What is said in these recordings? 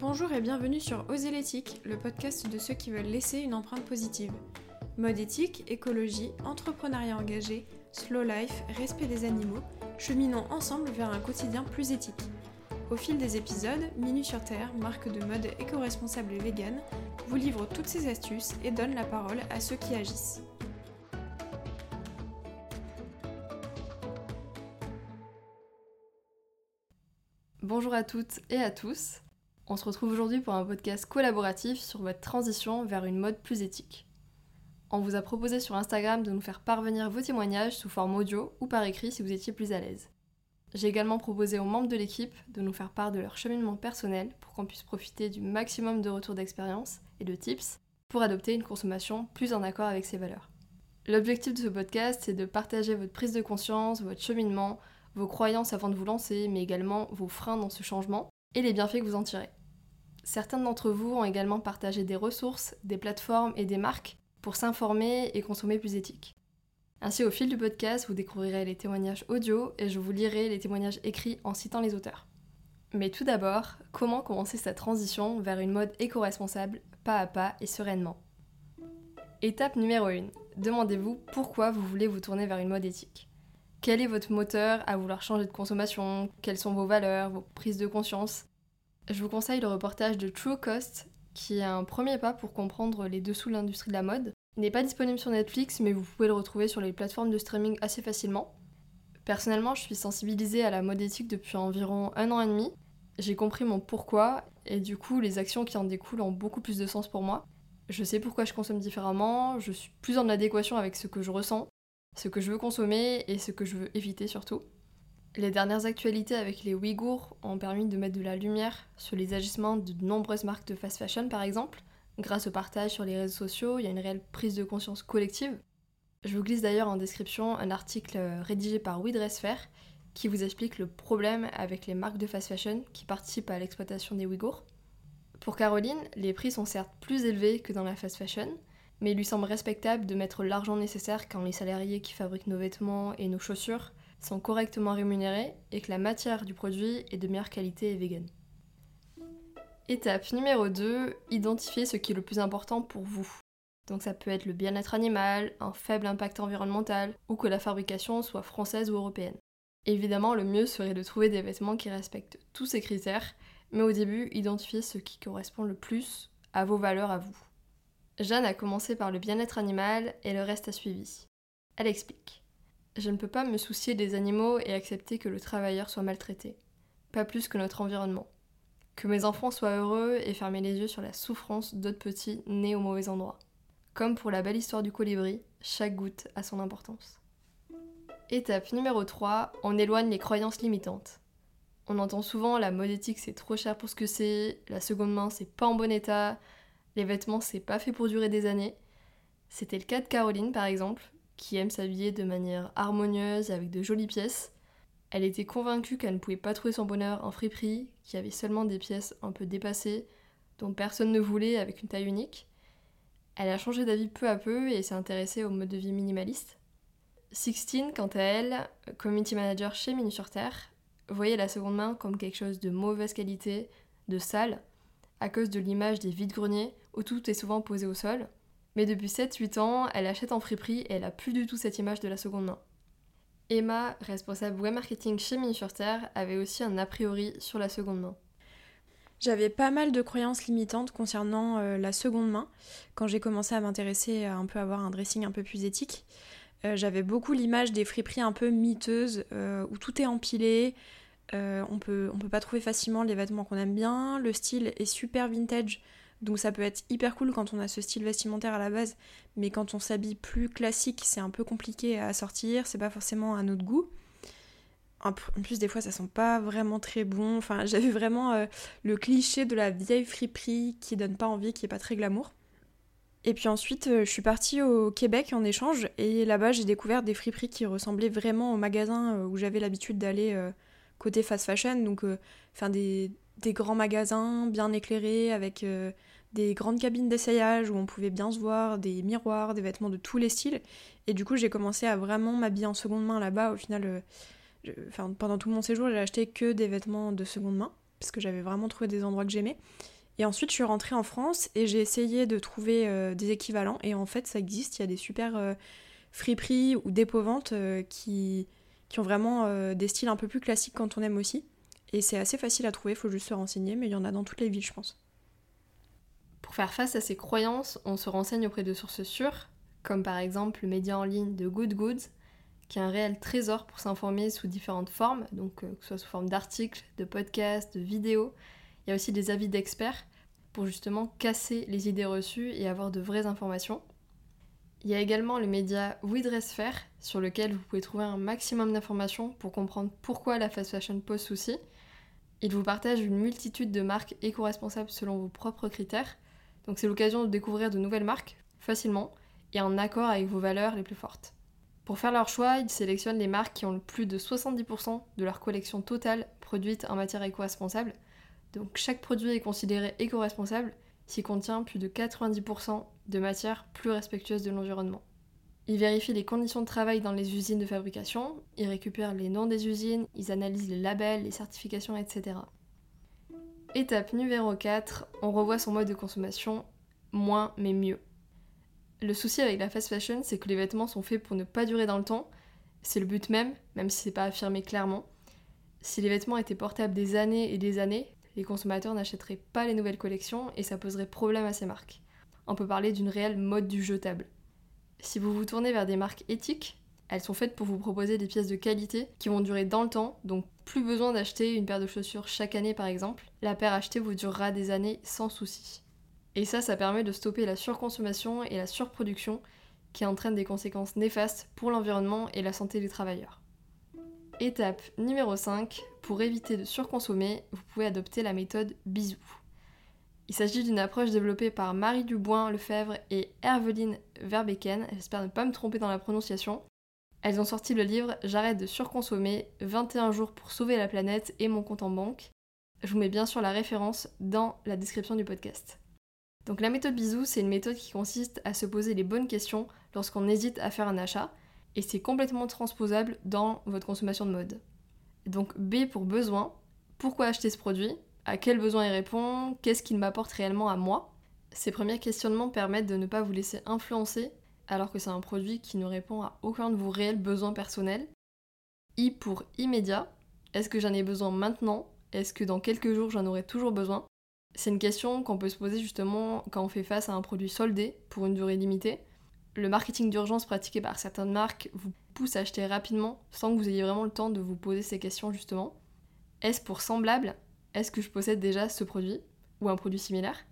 Bonjour et bienvenue sur Oser l'éthique, le podcast de ceux qui veulent laisser une empreinte positive. Mode éthique, écologie, entrepreneuriat engagé, slow life, respect des animaux, cheminons ensemble vers un quotidien plus éthique. Au fil des épisodes, Minu sur Terre, marque de mode éco-responsable et vegan, vous livre toutes ces astuces et donne la parole à ceux qui agissent. Bonjour à toutes et à tous. On se retrouve aujourd'hui pour un podcast collaboratif sur votre transition vers une mode plus éthique. On vous a proposé sur Instagram de nous faire parvenir vos témoignages sous forme audio ou par écrit si vous étiez plus à l'aise. J'ai également proposé aux membres de l'équipe de nous faire part de leur cheminement personnel pour qu'on puisse profiter du maximum de retours d'expérience et de tips pour adopter une consommation plus en accord avec ses valeurs. L'objectif de ce podcast, c'est de partager votre prise de conscience, votre cheminement, vos croyances avant de vous lancer, mais également vos freins dans ce changement et les bienfaits que vous en tirez. Certains d'entre vous ont également partagé des ressources, des plateformes et des marques pour s'informer et consommer plus éthique. Ainsi, au fil du podcast, vous découvrirez les témoignages audio et je vous lirai les témoignages écrits en citant les auteurs. Mais tout d'abord, comment commencer sa transition vers une mode éco-responsable, pas à pas et sereinement? Étape numéro 1. Demandez-vous pourquoi vous voulez vous tourner vers une mode éthique. Quel est votre moteur à vouloir changer de consommation? Quelles sont vos valeurs, vos prises de conscience? Je vous conseille le reportage de True Cost, qui est un premier pas pour comprendre les dessous de l'industrie de la mode. Il n'est pas disponible sur Netflix, mais vous pouvez le retrouver sur les plateformes de streaming assez facilement. Personnellement, je suis sensibilisée à la mode éthique depuis environ un an et demi. J'ai compris mon pourquoi, et du coup, les actions qui en découlent ont beaucoup plus de sens pour moi. Je sais pourquoi je consomme différemment, je suis plus en adéquation avec ce que je ressens, ce que je veux consommer et ce que je veux éviter surtout. Les dernières actualités avec les Ouïghours ont permis de mettre de la lumière sur les agissements de nombreuses marques de fast fashion par exemple. Grâce au partage sur les réseaux sociaux, il y a une réelle prise de conscience collective. Je vous glisse d'ailleurs en description un article rédigé par We qui vous explique le problème avec les marques de fast fashion qui participent à l'exploitation des Ouïghours. Pour Caroline, les prix sont certes plus élevés que dans la fast fashion, mais il lui semble respectable de mettre l'argent nécessaire quand les salariés qui fabriquent nos vêtements et nos chaussures sont correctement rémunérés et que la matière du produit est de meilleure qualité et vegan. Étape numéro 2, identifier ce qui est le plus important pour vous. Donc ça peut être le bien-être animal, un faible impact environnemental ou que la fabrication soit française ou européenne. Évidemment, le mieux serait de trouver des vêtements qui respectent tous ces critères, mais au début, identifiez ce qui correspond le plus à vos valeurs à vous. Jeanne a commencé par le bien-être animal et le reste a suivi. Elle explique. Je ne peux pas me soucier des animaux et accepter que le travailleur soit maltraité. Pas plus que notre environnement. Que mes enfants soient heureux et fermer les yeux sur la souffrance d'autres petits nés au mauvais endroit. Comme pour la belle histoire du colibri, chaque goutte a son importance. Étape numéro 3, on éloigne les croyances limitantes. On entend souvent la mode éthique c'est trop cher pour ce que c'est, la seconde main c'est pas en bon état, les vêtements c'est pas fait pour durer des années. C'était le cas de Caroline par exemple, qui aime s'habiller de manière harmonieuse avec de jolies pièces. Elle était convaincue qu'elle ne pouvait pas trouver son bonheur en friperie, qu'il y avait seulement des pièces un peu dépassées, dont personne ne voulait avec une taille unique. Elle a changé d'avis peu à peu et s'est intéressée au mode de vie minimaliste. Sixtine, quant à elle, community manager chez Minu sur Terre, voyait la seconde main comme quelque chose de mauvaise qualité, de sale, à cause de l'image des vides-greniers où tout est souvent posé au sol, mais depuis 7-8 ans, elle achète en friperie et elle a plus du tout cette image de la seconde main. Emma, responsable web marketing chez Terre, avait aussi un a priori sur la seconde main. J'avais pas mal de croyances limitantes concernant euh, la seconde main quand j'ai commencé à m'intéresser à un peu avoir un dressing un peu plus éthique. Euh, j'avais beaucoup l'image des friperies un peu miteuses euh, où tout est empilé, on peut, on peut pas trouver facilement les vêtements qu'on aime bien, le style est super vintage donc ça peut être hyper cool quand on a ce style vestimentaire à la base, mais quand on s'habille plus classique, c'est un peu compliqué à sortir, c'est pas forcément à notre goût. En plus, des fois, ça sent pas vraiment très bon. Enfin, j'avais vraiment euh, le cliché de la vieille friperie qui donne pas envie, qui est pas très glamour. Et puis ensuite, euh, je suis partie au Québec en échange, et là-bas, j'ai découvert des friperies qui ressemblaient vraiment au magasin euh, où j'avais l'habitude d'aller côté fast fashion, donc enfin des, des grands magasins bien éclairés avec euh, des grandes cabines d'essayage où on pouvait bien se voir, des miroirs, des vêtements de tous les styles. Et du coup, j'ai commencé à vraiment m'habiller en seconde main là-bas. Au final, euh, pendant tout mon séjour, j'ai acheté que des vêtements de seconde main. parce que j'avais vraiment trouvé des endroits que j'aimais. Et ensuite, je suis rentrée en France et j'ai essayé de trouver euh, des équivalents. Et en fait, ça existe. Il y a des super friperies ou dépôt-ventes euh, qui, qui ont vraiment des styles un peu plus classiques quand on aime aussi. Et c'est assez facile à trouver, il faut juste se renseigner, mais il y en a dans toutes les villes, je pense. Pour faire face à ces croyances, on se renseigne auprès de sources sûres, comme par exemple le média en ligne de Good Goods, qui est un réel trésor pour s'informer sous différentes formes, donc que ce soit sous forme d'articles, de podcasts, de vidéos. Il y a aussi des avis d'experts pour justement casser les idées reçues et avoir de vraies informations. Il y a également le média We Dress sur lequel vous pouvez trouver un maximum d'informations pour comprendre pourquoi la fast fashion pose souci. Il vous partage une multitude de marques éco-responsables selon vos propres critères, donc c'est l'occasion de découvrir de nouvelles marques facilement et en accord avec vos valeurs les plus fortes. Pour faire leur choix, ils sélectionnent les marques qui ont le plus de 70% de leur collection totale produite en matière éco-responsable, donc chaque produit est considéré éco-responsable s'il contient plus de 90% de matières plus respectueuses de l'environnement. Ils vérifient les conditions de travail dans les usines de fabrication, ils récupèrent les noms des usines, ils analysent les labels, les certifications, etc. Étape numéro 4, on revoit son mode de consommation, moins mais mieux. Le souci avec la fast fashion, c'est que les vêtements sont faits pour ne pas durer dans le temps. C'est le but même, même si c'est pas affirmé clairement. Si les vêtements étaient portables des années et des années, les consommateurs n'achèteraient pas les nouvelles collections et ça poserait problème à ces marques. On peut parler d'une réelle mode du jetable. Si vous vous tournez vers des marques éthiques, elles sont faites pour vous proposer des pièces de qualité qui vont durer dans le temps, donc plus besoin d'acheter une paire de chaussures chaque année par exemple. La paire achetée vous durera des années sans souci. Et ça, ça permet de stopper la surconsommation et la surproduction qui entraînent des conséquences néfastes pour l'environnement et la santé des travailleurs. Étape numéro 5, pour éviter de surconsommer, vous pouvez adopter la méthode bisou. Il s'agit d'une approche développée par Marie Dubois Lefebvre et Herveline Verbeken, j'espère ne pas me tromper dans la prononciation. Elles ont sorti le livre J'arrête de surconsommer, 21 jours pour sauver la planète et mon compte en banque. Je vous mets bien sûr la référence dans la description du podcast. Donc la méthode bisou, c'est une méthode qui consiste à se poser les bonnes questions lorsqu'on hésite à faire un achat et c'est complètement transposable dans votre consommation de mode. Donc B pour besoin, pourquoi acheter ce produit? À quel besoin il répond Qu'est-ce qu'il m'apporte réellement à moi. Ces premiers questionnements permettent de ne pas vous laisser influencer alors que c'est un produit qui ne répond à aucun de vos réels besoins personnels. I pour immédiat, est-ce que j'en ai besoin maintenant? Est-ce que dans quelques jours j'en aurai toujours besoin? C'est une question qu'on peut se poser justement quand on fait face à un produit soldé pour une durée limitée. Le marketing d'urgence pratiqué par certaines marques vous pousse à acheter rapidement sans que vous ayez vraiment le temps de vous poser ces questions justement. Est-ce pour semblable Est-ce que je possède déjà ce produit ou un produit similaire?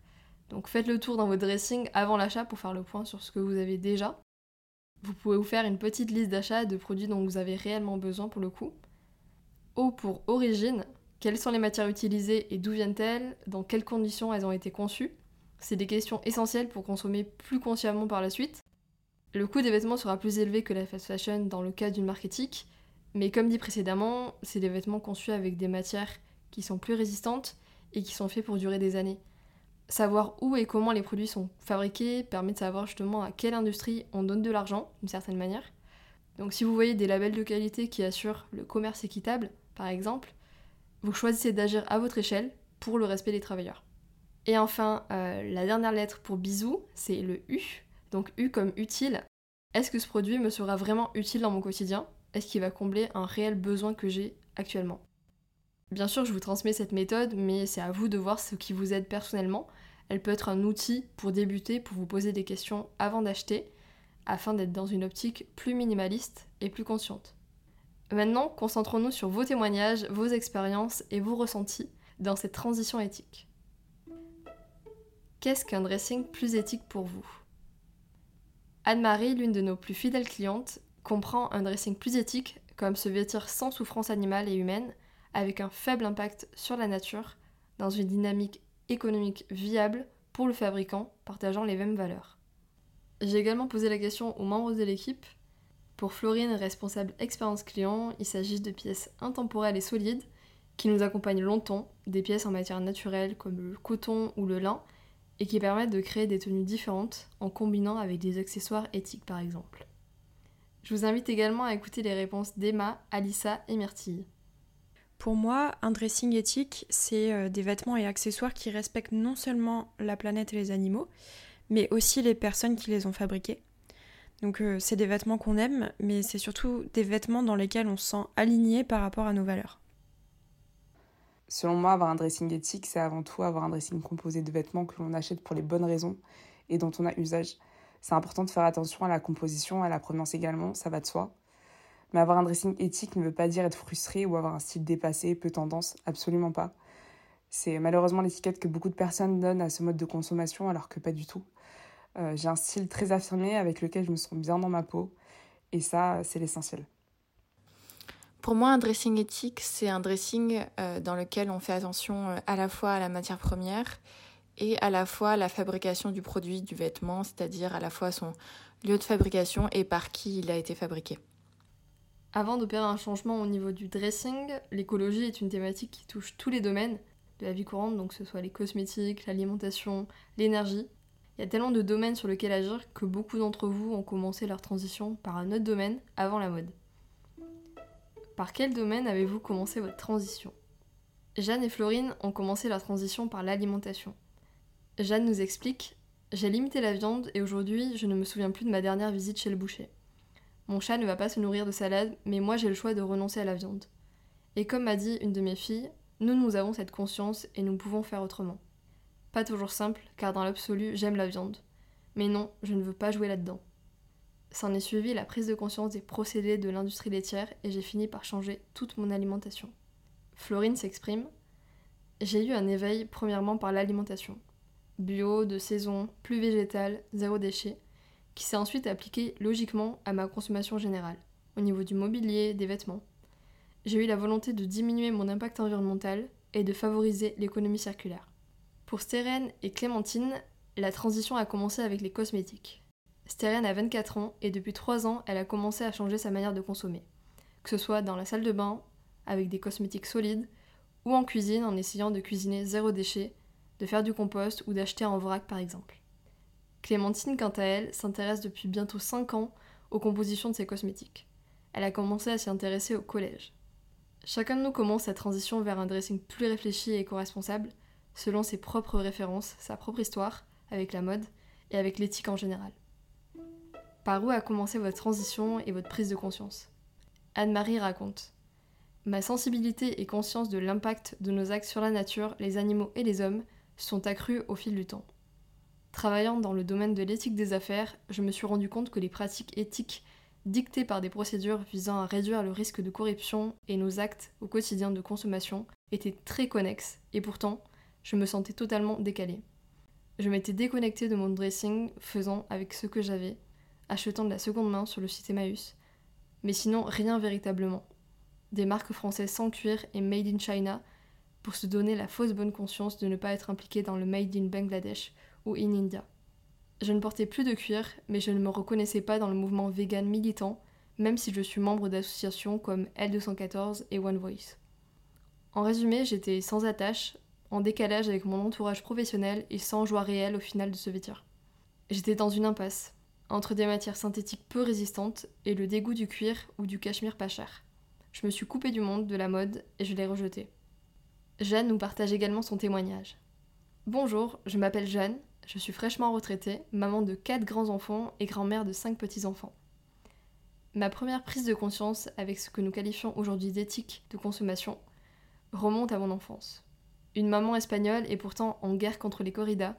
Donc faites le tour dans votre dressing avant l'achat pour faire le point sur ce que vous avez déjà. Vous pouvez vous faire une petite liste d'achats de produits dont vous avez réellement besoin pour le coup. O pour origine, quelles sont les matières utilisées et d'où viennent-elles? Dans quelles conditions elles ont été conçues? C'est des questions essentielles pour consommer plus consciemment par la suite. Le coût des vêtements sera plus élevé que la fast fashion dans le cas d'une marque éthique, mais comme dit précédemment, c'est des vêtements conçus avec des matières qui sont plus résistantes et qui sont faits pour durer des années. Savoir où et comment les produits sont fabriqués permet de savoir justement à quelle industrie on donne de l'argent, d'une certaine manière. Donc si vous voyez des labels de qualité qui assurent le commerce équitable, par exemple, vous choisissez d'agir à votre échelle pour le respect des travailleurs. Et enfin, euh, la dernière lettre pour bisous, c'est le U, donc U comme utile. Est-ce que ce produit me sera vraiment utile dans mon quotidien? Est-ce qu'il va combler un réel besoin que j'ai actuellement? Bien sûr, je vous transmets cette méthode, mais c'est à vous de voir ce qui vous aide personnellement. Elle peut être un outil pour débuter, pour vous poser des questions avant d'acheter, afin d'être dans une optique plus minimaliste et plus consciente. Maintenant, concentrons-nous sur vos témoignages, vos expériences et vos ressentis dans cette transition éthique. Qu'est-ce qu'un dressing plus éthique pour vous? Anne-Marie, l'une de nos plus fidèles clientes, comprend un dressing plus éthique, comme se vêtir sans souffrance animale et humaine, avec un faible impact sur la nature, dans une dynamique économique viable pour le fabricant, partageant les mêmes valeurs. J'ai également posé la question aux membres de l'équipe. Pour Florine, responsable expérience client, il s'agit de pièces intemporelles et solides qui nous accompagnent longtemps, des pièces en matière naturelle comme le coton ou le lin, et qui permettent de créer des tenues différentes en combinant avec des accessoires éthiques par exemple. Je vous invite également à écouter les réponses d'Emma, Alissa et Myrtille. Pour moi, un dressing éthique, c'est euh, des vêtements et accessoires qui respectent non seulement la planète et les animaux, mais aussi les personnes qui les ont fabriqués. Donc euh, c'est des vêtements qu'on aime, mais c'est surtout des vêtements dans lesquels on se sent aligné par rapport à nos valeurs. Selon moi, avoir un dressing éthique, c'est avant tout avoir un dressing composé de vêtements que l'on achète pour les bonnes raisons et dont on a usage. C'est important de faire attention à la composition, à la provenance également, ça va de soi. Mais avoir un dressing éthique ne veut pas dire être frustré ou avoir un style dépassé, peu tendance, absolument pas. C'est malheureusement l'étiquette que beaucoup de personnes donnent à ce mode de consommation alors que pas du tout. Euh, j'ai un style très affirmé avec lequel je me sens bien dans ma peau et ça, c'est l'essentiel. Pour moi, un dressing éthique, c'est un dressing euh, dans lequel on fait attention euh, à la fois à la matière première et à la fois à la fabrication du produit, du vêtement, c'est-à-dire à la fois son lieu de fabrication et par qui il a été fabriqué. Avant d'opérer un changement au niveau du dressing, l'écologie est une thématique qui touche tous les domaines de la vie courante, donc que ce soit les cosmétiques, l'alimentation, l'énergie. Il y a tellement de domaines sur lesquels agir que beaucoup d'entre vous ont commencé leur transition par un autre domaine avant la mode. Par quel domaine avez-vous commencé votre transition? Jeanne et Florine ont commencé leur transition par l'alimentation. Jeanne nous explique J'ai limité la viande et aujourd'hui je ne me souviens plus de ma dernière visite chez le boucher. Mon chat ne va pas se nourrir de salade, mais moi j'ai le choix de renoncer à la viande. Et comme m'a dit une de mes filles, nous nous avons cette conscience et nous pouvons faire autrement. Pas toujours simple, car dans l'absolu j'aime la viande. Mais non, je ne veux pas jouer là-dedans. S'en est suivi la prise de conscience des procédés de l'industrie laitière et j'ai fini par changer toute mon alimentation. Florine s'exprime J'ai eu un éveil premièrement par l'alimentation. Bio, de saison, plus végétal, zéro déchet, qui s'est ensuite appliqué logiquement à ma consommation générale, au niveau du mobilier, des vêtements. J'ai eu la volonté de diminuer mon impact environnemental et de favoriser l'économie circulaire. Pour Stérène et Clémentine, la transition a commencé avec les cosmétiques. Stériane a 24 ans et depuis 3 ans, elle a commencé à changer sa manière de consommer. Que ce soit dans la salle de bain, avec des cosmétiques solides, ou en cuisine en essayant de cuisiner zéro déchet, de faire du compost ou d'acheter en vrac par exemple. Clémentine, quant à elle, s'intéresse depuis bientôt 5 ans aux compositions de ses cosmétiques. Elle a commencé à s'y intéresser au collège. Chacun de nous commence sa transition vers un dressing plus réfléchi et éco-responsable, selon ses propres références, sa propre histoire, avec la mode et avec l'éthique en général. Par où a commencé votre transition et votre prise de conscience? Anne-Marie raconte Ma sensibilité et conscience de l'impact de nos actes sur la nature, les animaux et les hommes sont accrues au fil du temps. Travaillant dans le domaine de l'éthique des affaires, je me suis rendu compte que les pratiques éthiques dictées par des procédures visant à réduire le risque de corruption et nos actes au quotidien de consommation étaient très connexes et pourtant, je me sentais totalement décalée. Je m'étais déconnectée de mon dressing faisant avec ce que j'avais achetant de la seconde main sur le site Emmaüs. Mais sinon, rien véritablement. Des marques françaises sans cuir et made in China pour se donner la fausse bonne conscience de ne pas être impliqué dans le made in Bangladesh ou in India. Je ne portais plus de cuir, mais je ne me reconnaissais pas dans le mouvement vegan militant, même si je suis membre d'associations comme L214 et One Voice. En résumé, j'étais sans attache, en décalage avec mon entourage professionnel et sans joie réelle au final de se vêtir. J'étais dans une impasse, entre des matières synthétiques peu résistantes et le dégoût du cuir ou du cachemire pas cher. Je me suis coupée du monde, de la mode, et je l'ai rejeté. Jeanne nous partage également son témoignage. Bonjour, je m'appelle Jeanne, je suis fraîchement retraitée, maman de 4 grands-enfants et grand-mère de 5 petits-enfants. Ma première prise de conscience avec ce que nous qualifions aujourd'hui d'éthique de consommation remonte à mon enfance. Une maman espagnole est pourtant en guerre contre les corridas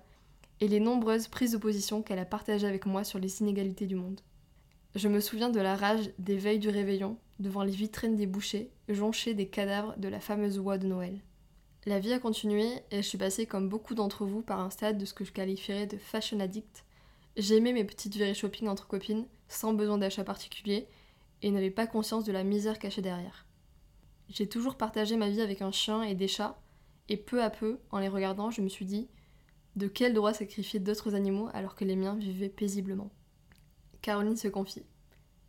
et les nombreuses prises de position qu'elle a partagées avec moi sur les inégalités du monde. Je me souviens de la rage des veilles du réveillon devant les vitrines des bouchers, jonchées des cadavres de la fameuse oie de Noël. La vie a continué et je suis passée comme beaucoup d'entre vous par un stade de ce que je qualifierais de fashion addict. J'aimais mes petites virées shopping entre copines sans besoin d'achat particulier et n'avais pas conscience de la misère cachée derrière. J'ai toujours partagé ma vie avec un chien et des chats et peu à peu, en les regardant, je me suis dit de quel droit sacrifier d'autres animaux alors que les miens vivaient paisiblement? Caroline se confie.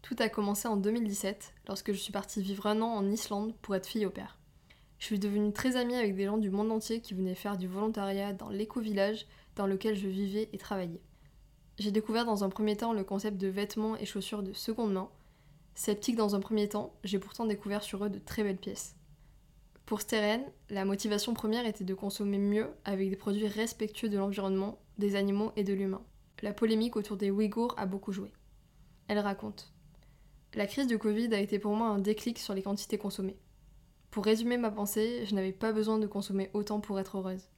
Tout a commencé en 2017, lorsque je suis partie vivre un an en Islande pour être fille au père. Je suis devenue très amie avec des gens du monde entier qui venaient faire du volontariat dans l'éco-village dans lequel je vivais et travaillais. J'ai découvert dans un premier temps le concept de vêtements et chaussures de seconde main. Sceptique dans un premier temps, j'ai pourtant découvert sur eux de très belles pièces. Pour Steren, la motivation première était de consommer mieux avec des produits respectueux de l'environnement, des animaux et de l'humain. La polémique autour des Ouïghours a beaucoup joué. Elle raconte La crise du Covid a été pour moi un déclic sur les quantités consommées. Pour résumer ma pensée, je n'avais pas besoin de consommer autant pour être heureuse.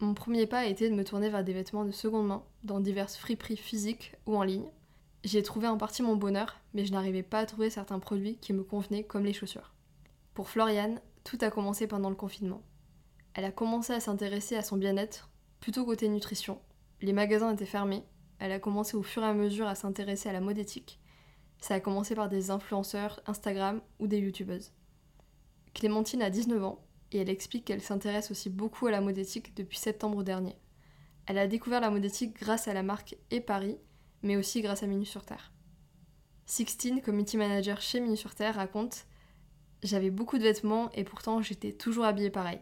Mon premier pas a été de me tourner vers des vêtements de seconde main, dans diverses friperies physiques ou en ligne. J'y ai trouvé en partie mon bonheur, mais je n'arrivais pas à trouver certains produits qui me convenaient comme les chaussures. Pour Floriane, tout a commencé pendant le confinement. Elle a commencé à s'intéresser à son bien-être, plutôt côté nutrition. Les magasins étaient fermés, elle a commencé au fur et à mesure à s'intéresser à la mode éthique. Ça a commencé par des influenceurs Instagram ou des youtubeuses. Clémentine a 19 ans et elle explique qu'elle s'intéresse aussi beaucoup à la mode éthique depuis septembre dernier. Elle a découvert la mode éthique grâce à la marque et Paris, mais aussi grâce à Minu sur Terre. Sixtine, community manager chez Minu sur Terre, raconte J'avais beaucoup de vêtements et pourtant j'étais toujours habillée pareil.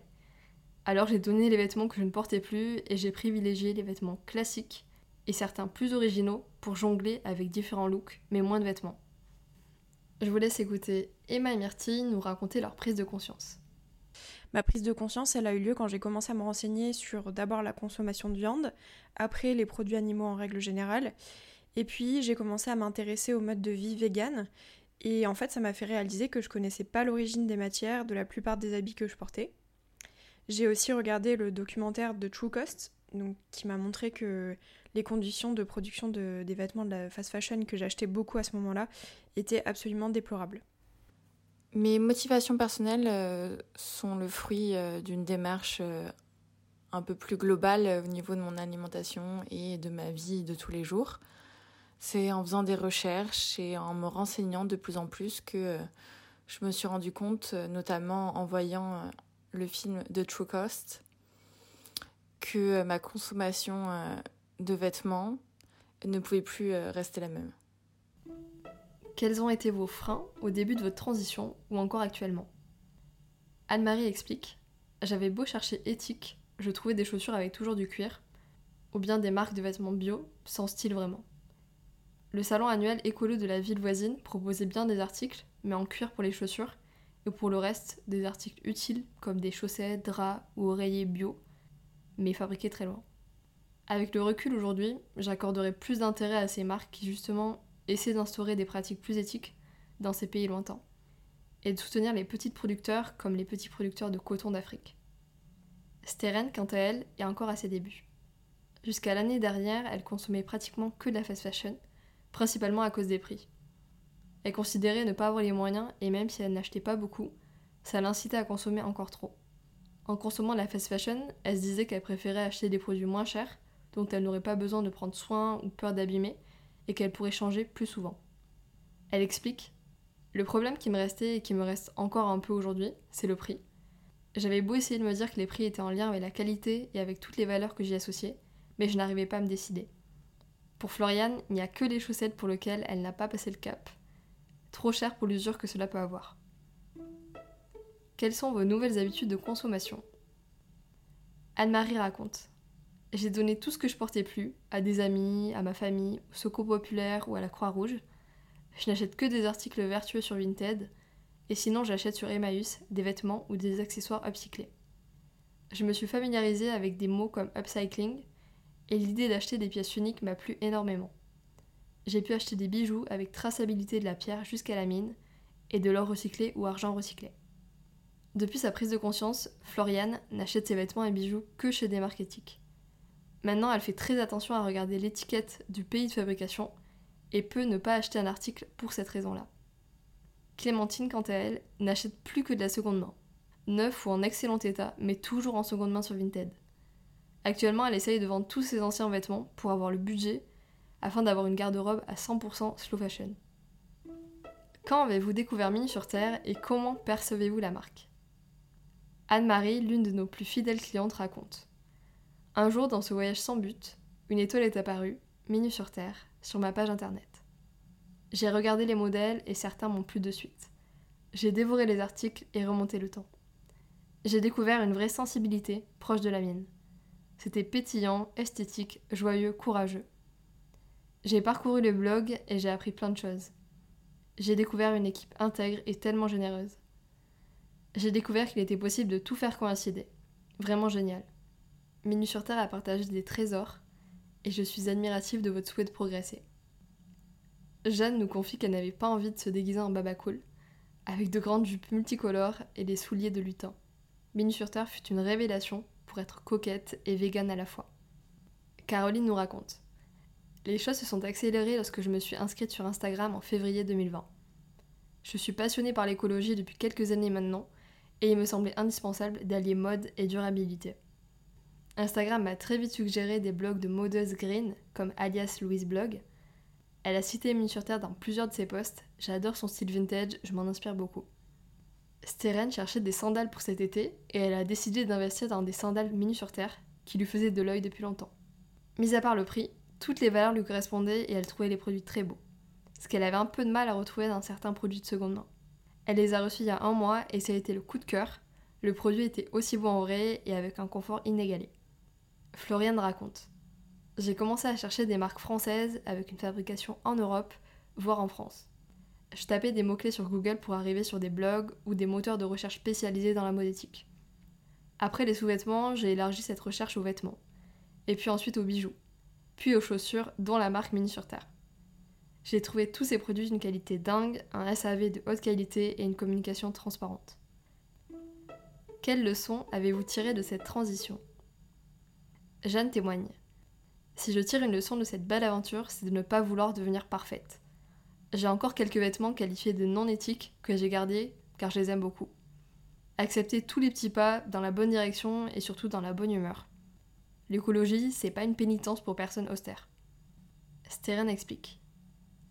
Alors j'ai donné les vêtements que je ne portais plus et j'ai privilégié les vêtements classiques et certains plus originaux pour jongler avec différents looks mais moins de vêtements. Je vous laisse écouter Emma et Myrtille nous raconter leur prise de conscience. Ma prise de conscience, elle a eu lieu quand j'ai commencé à me renseigner sur d'abord la consommation de viande, après les produits animaux en règle générale, et puis j'ai commencé à m'intéresser au mode de vie vegan, et en fait ça m'a fait réaliser que je connaissais pas l'origine des matières de la plupart des habits que je portais. J'ai aussi regardé le documentaire de True Cost, qui m'a montré que les conditions de production de, des vêtements de la fast fashion que j'achetais beaucoup à ce moment-là étaient absolument déplorables. Mes motivations personnelles euh, sont le fruit euh, d'une démarche euh, un peu plus globale au niveau de mon alimentation et de ma vie de tous les jours. C'est en faisant des recherches et en me renseignant de plus en plus que je me suis rendu compte, notamment en voyant le film de True Cost, que ma consommation de vêtements ne pouvait plus rester la même. Quels ont été vos freins au début de votre transition ou encore actuellement Anne-Marie explique J'avais beau chercher éthique, je trouvais des chaussures avec toujours du cuir, ou bien des marques de vêtements bio, sans style vraiment. Le salon annuel écolo de la ville voisine proposait bien des articles, mais en cuir pour les chaussures, et pour le reste, des articles utiles comme des chaussettes, draps ou oreillers bio, mais fabriqués très loin. Avec le recul aujourd'hui, j'accorderai plus d'intérêt à ces marques qui justement essayer d'instaurer des pratiques plus éthiques dans ces pays lointains et de soutenir les petits producteurs comme les petits producteurs de coton d'Afrique. Steren, quant à elle, est encore à ses débuts. Jusqu'à l'année dernière, elle consommait pratiquement que de la fast fashion, principalement à cause des prix. Elle considérait ne pas avoir les moyens et même si elle n'achetait pas beaucoup, ça l'incitait à consommer encore trop. En consommant la fast fashion, elle se disait qu'elle préférait acheter des produits moins chers, dont elle n'aurait pas besoin de prendre soin ou peur d'abîmer, et qu'elle pourrait changer plus souvent. Elle explique Le problème qui me restait et qui me reste encore un peu aujourd'hui, c'est le prix. J'avais beau essayer de me dire que les prix étaient en lien avec la qualité et avec toutes les valeurs que j'y associais, mais je n'arrivais pas à me décider. Pour Floriane, il n'y a que les chaussettes pour lesquelles elle n'a pas passé le cap. Trop cher pour l'usure que cela peut avoir. Quelles sont vos nouvelles habitudes de consommation? Anne-Marie raconte j'ai donné tout ce que je portais plus à des amis, à ma famille, au Secours Populaire ou à la Croix-Rouge. Je n'achète que des articles vertueux sur Vinted, et sinon j'achète sur Emmaüs des vêtements ou des accessoires upcyclés. Je me suis familiarisée avec des mots comme upcycling, et l'idée d'acheter des pièces uniques m'a plu énormément. J'ai pu acheter des bijoux avec traçabilité de la pierre jusqu'à la mine, et de l'or recyclé ou argent recyclé. Depuis sa prise de conscience, Floriane n'achète ses vêtements et bijoux que chez des marques. Maintenant, elle fait très attention à regarder l'étiquette du pays de fabrication et peut ne pas acheter un article pour cette raison-là. Clémentine, quant à elle, n'achète plus que de la seconde main, neuf ou en excellent état, mais toujours en seconde main sur Vinted. Actuellement, elle essaye de vendre tous ses anciens vêtements pour avoir le budget afin d'avoir une garde-robe à 100% slow fashion. Quand avez-vous découvert Mini sur Terre et comment percevez-vous la marque? Anne-Marie, l'une de nos plus fidèles clientes, raconte. Un jour, dans ce voyage sans but, une étoile est apparue, Minu sur Terre, sur ma page internet. J'ai regardé les modèles et certains m'ont plu de suite. J'ai dévoré les articles et remonté le temps. J'ai découvert une vraie sensibilité proche de la mienne. C'était pétillant, esthétique, joyeux, courageux. J'ai parcouru le blog et j'ai appris plein de choses. J'ai découvert une équipe intègre et tellement généreuse. J'ai découvert qu'il était possible de tout faire coïncider. Vraiment génial. Minu sur Terre a partagé des trésors et je suis admirative de votre souhait de progresser. Jeanne nous confie qu'elle n'avait pas envie de se déguiser en baba cool, avec de grandes jupes multicolores et des souliers de lutin. Minu sur Terre fut une révélation pour être coquette et végane à la fois. Caroline nous raconte. Les choses se sont accélérées lorsque je me suis inscrite sur Instagram en février 2020. Je suis passionnée par l'écologie depuis quelques années maintenant, et il me semblait indispensable d'allier mode et durabilité. Instagram m'a très vite suggéré des blogs de modeuses green, comme alias Louise Blog. Elle a cité Mini sur Terre dans plusieurs de ses posts, j'adore son style vintage, je m'en inspire beaucoup. Steren cherchait des sandales pour cet été, et elle a décidé d'investir dans des sandales Mini sur Terre, qui lui faisaient de l'œil depuis longtemps. Mis à part le prix, toutes les valeurs lui correspondaient et elle trouvait les produits très beaux. Ce qu'elle avait un peu de mal à retrouver dans certains produits de seconde main. Elle les a reçus il y a un mois et ça a été le coup de cœur. Le produit était aussi beau en vrai et avec un confort inégalé. Floriane raconte J'ai commencé à chercher des marques françaises avec une fabrication en Europe, voire en France. Je tapais des mots-clés sur Google pour arriver sur des blogs ou des moteurs de recherche spécialisés dans la mode éthique. Après les sous-vêtements, j'ai élargi cette recherche aux vêtements, et puis ensuite aux bijoux, puis aux chaussures, dont la marque Mini sur Terre. J'ai trouvé tous ces produits d'une qualité dingue, un SAV de haute qualité et une communication transparente. Quelles leçons avez-vous tirées de cette transition? Jeanne témoigne. Si je tire une leçon de cette belle aventure, c'est de ne pas vouloir devenir parfaite. J'ai encore quelques vêtements qualifiés de non éthiques que j'ai gardés car je les aime beaucoup. Accepter tous les petits pas dans la bonne direction et surtout dans la bonne humeur. L'écologie, c'est pas une pénitence pour personne austère. Steren explique.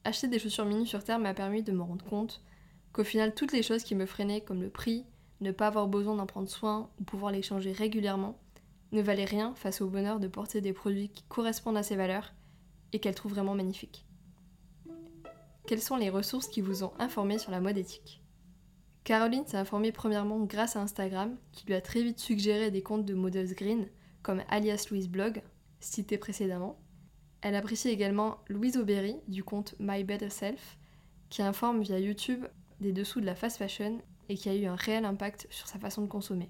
Acheter des chaussures mini sur Terre m'a permis de me rendre compte qu'au final, toutes les choses qui me freinaient, comme le prix, ne pas avoir besoin d'en prendre soin ou pouvoir les changer régulièrement, ne valait rien face au bonheur de porter des produits qui correspondent à ses valeurs et qu'elle trouve vraiment magnifiques. Quelles sont les ressources qui vous ont informé sur la mode éthique? Caroline s'est informée premièrement grâce à Instagram, qui lui a très vite suggéré des comptes de modeuses green, comme alias Louise Blog, cité précédemment. Elle apprécie également Louise Aubéry, du compte My Better Self, qui informe via YouTube des dessous de la fast fashion et qui a eu un réel impact sur sa façon de consommer.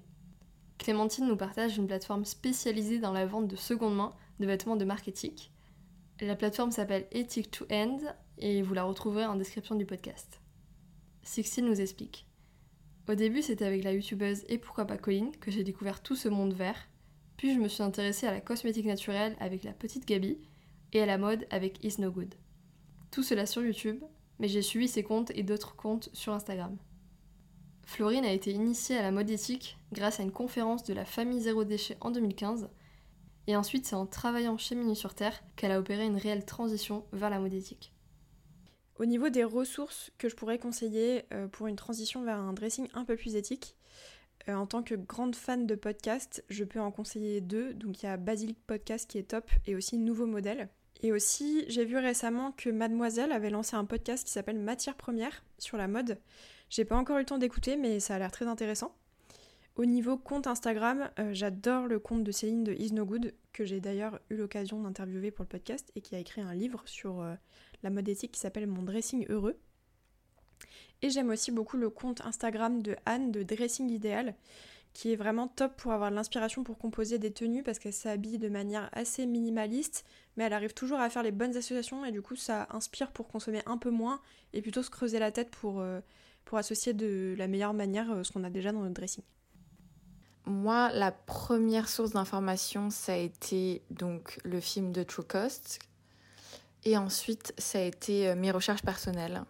Clémentine nous partage une plateforme spécialisée dans la vente de seconde main de vêtements de marque éthique. La plateforme s'appelle Ethic to End et vous la retrouverez en description du podcast. Sixtine nous explique. Au début, c'était avec la youtubeuse et pourquoi pas Colline que j'ai découvert tout ce monde vert. Puis je me suis intéressée à la cosmétique naturelle avec la petite Gabi et à la mode avec Is No Good. Tout cela sur YouTube, mais j'ai suivi ses comptes et d'autres comptes sur Instagram. Florine a été initiée à la mode éthique grâce à une conférence de la famille Zéro Déchet en 2015, et ensuite c'est en travaillant chez Mini sur Terre qu'elle a opéré une réelle transition vers la mode éthique. Au niveau des ressources que je pourrais conseiller euh, pour une transition vers un dressing un peu plus éthique, euh, en tant que grande fan de podcast, je peux en conseiller deux. Donc il y a Basilic Podcast qui est top et aussi Nouveau Modèle. Et aussi, j'ai vu récemment que Mademoiselle avait lancé un podcast qui s'appelle Matière Première sur la mode. J'ai pas encore eu le temps d'écouter, mais ça a l'air très intéressant. Au niveau compte Instagram, euh, j'adore le compte de Céline de Is No Good, que j'ai d'ailleurs eu l'occasion d'interviewer pour le podcast et qui a écrit un livre sur euh, la mode éthique qui s'appelle Mon Dressing Heureux. Et j'aime aussi beaucoup le compte Instagram de Anne de Dressing Idéal, qui est vraiment top pour avoir l'inspiration pour composer des tenues parce qu'elle s'habille de manière assez minimaliste, mais elle arrive toujours à faire les bonnes associations et du coup ça inspire pour consommer un peu moins et plutôt se creuser la tête pour euh, pour associer de la meilleure manière euh, ce qu'on a déjà dans notre dressing Moi, la première source d'information, ça a été donc le film de True Cost. Et ensuite, ça a été euh, mes recherches personnelles.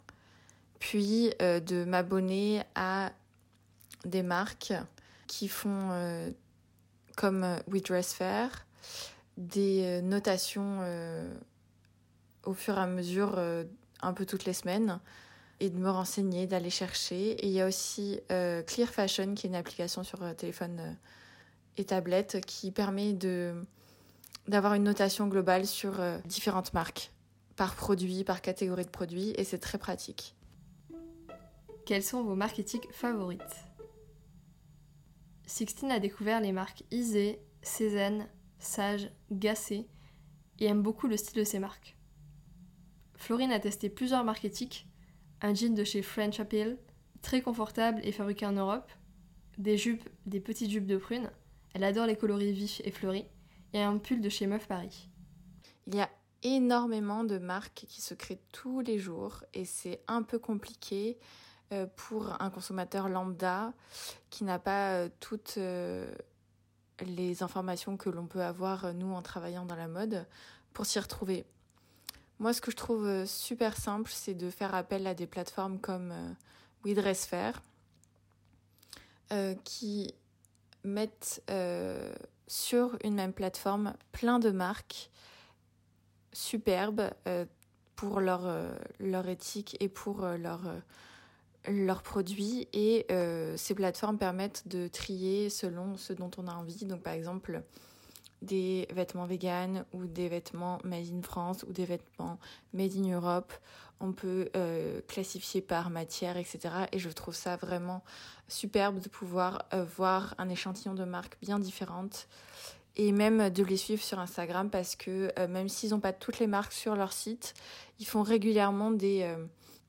Puis euh, de m'abonner à des marques qui font, comme We Dress Fair, des notations au fur et à mesure, un peu toutes les semaines, et de me renseigner, d'aller chercher. Et il y a aussi euh, Clear Fashion, qui est une application sur euh, téléphone euh, et tablette, qui permet de d'avoir une notation globale sur différentes marques, par produit, par catégorie de produits, et c'est très pratique. Quelles sont vos marques éthiques favorites? Sixtine a découvert les marques Isée, Cézanne, Sage, Gassé et aime beaucoup le style de ces marques. Florine a testé plusieurs marques éthiques un jean de chez French Appeal, très confortable et fabriqué en Europe. des jupes, des petites jupes de prune. Elle adore les coloris vifs et fleuris. Et un pull de chez Meuf Paris. Il y a énormément de marques qui se créent tous les jours et c'est un peu compliqué euh, pour un consommateur lambda qui n'a pas euh, toutes euh, les informations que l'on peut avoir nous en travaillant dans la mode pour s'y retrouver. Moi, ce que je trouve super simple, c'est de faire appel à des plateformes comme WeDressFair qui mettent sur une même plateforme plein de marques superbes euh, pour leur, euh, leur éthique et pour euh, leur, leurs produits. Et ces plateformes permettent de trier selon ce dont on a envie. Donc par exemple, des vêtements vegan ou des vêtements made in France ou des vêtements made in Europe. On peut classifier par matière, etc. Et je trouve ça vraiment superbe de pouvoir voir un échantillon de marques bien différentes et même de les suivre sur Instagram parce que euh, même s'ils n'ont pas toutes les marques sur leur site, ils font régulièrement des, euh,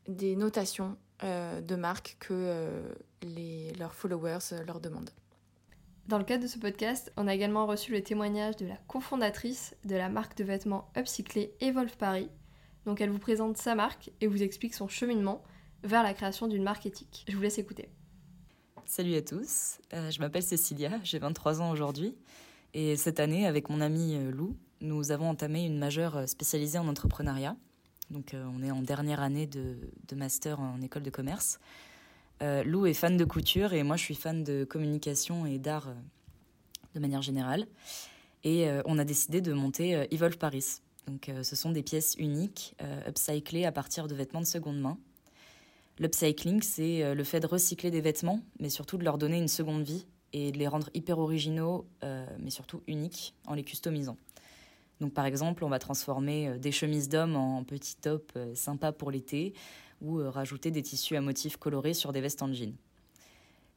des notations euh, de marques que les, leurs followers leur demandent. Dans le cadre de ce podcast, on a également reçu le témoignage de la cofondatrice de la marque de vêtements upcyclés Evolve Paris. Elle vous présente sa marque et vous explique son cheminement vers la création d'une marque éthique. Je vous laisse écouter. Salut à tous, je m'appelle Cécilia, j'ai 23 ans aujourd'hui. Et cette année, avec mon ami euh, Lou, nous avons entamé une majeure euh, spécialisée en entrepreneuriat. Donc euh, on est en dernière année de, master en école de commerce. Lou est fan de couture et moi je suis fan de communication et d'art de manière générale. Et on a décidé de monter Evolve Paris. Donc ce sont des pièces uniques, upcyclées à partir de vêtements de seconde main. L'upcycling, c'est le fait de recycler des vêtements, mais surtout de leur donner une seconde vie et de les rendre hyper originaux, euh, mais surtout uniques, en les customisant. Donc par exemple, on va transformer euh, des chemises d'hommes en petits tops euh, sympas pour l'été, ou rajouter des tissus à motifs colorés sur des vestes en jean.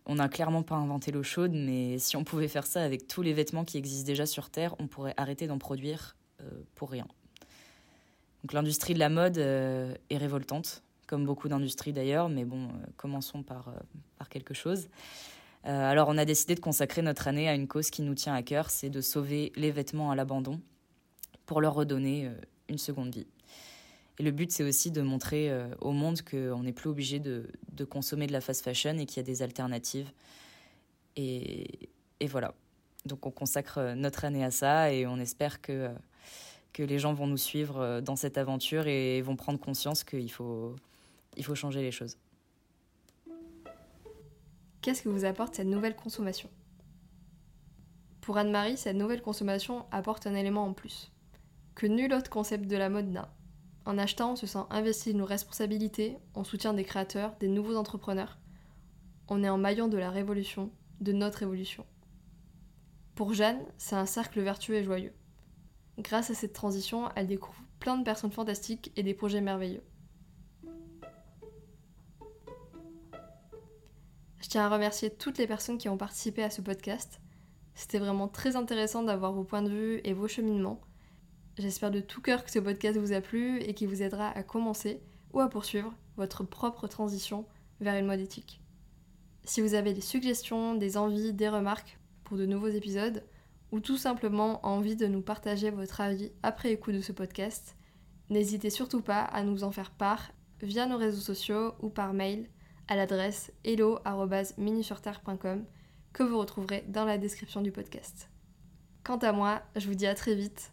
On n'a clairement pas inventé l'eau chaude, mais si on pouvait faire ça avec tous les vêtements qui existent déjà sur Terre, on pourrait arrêter d'en produire pour rien. Donc l'industrie de la mode est révoltante, comme beaucoup d'industries d'ailleurs, mais bon, commençons par, quelque chose. Euh, alors on a décidé de consacrer notre année à une cause qui nous tient à cœur, c'est de sauver les vêtements à l'abandon pour leur redonner euh, une seconde vie. Et le but, c'est aussi de montrer euh, au monde qu'on n'est plus obligé de, consommer de la fast fashion et qu'il y a des alternatives. Et, voilà. Donc on consacre notre année à ça et on espère que, que les gens vont nous suivre dans cette aventure et vont prendre conscience qu'il faut, il faut changer les choses. Qu'est-ce que vous apporte cette nouvelle consommation? Pour Anne-Marie, cette nouvelle consommation apporte un élément en plus, que nul autre concept de la mode n'a. En achetant, on se sent investi de nos responsabilités, on soutient des créateurs, des nouveaux entrepreneurs. On est en maillon de la révolution, de notre évolution. Pour Jeanne, c'est un cercle vertueux et joyeux. Grâce à cette transition, elle découvre plein de personnes fantastiques et des projets merveilleux. Je tiens à remercier toutes les personnes qui ont participé à ce podcast. C'était vraiment très intéressant d'avoir vos points de vue et vos cheminements. J'espère de tout cœur que ce podcast vous a plu et qu'il vous aidera à commencer ou à poursuivre votre propre transition vers une mode éthique. Si vous avez des suggestions, des envies, des remarques pour de nouveaux épisodes, ou tout simplement envie de nous partager votre avis après écoute de ce podcast, n'hésitez surtout pas à nous en faire part via nos réseaux sociaux ou par mail à l'adresse hello.minusurterre.com que vous retrouverez dans la description du podcast. Quant à moi, je vous dis à très vite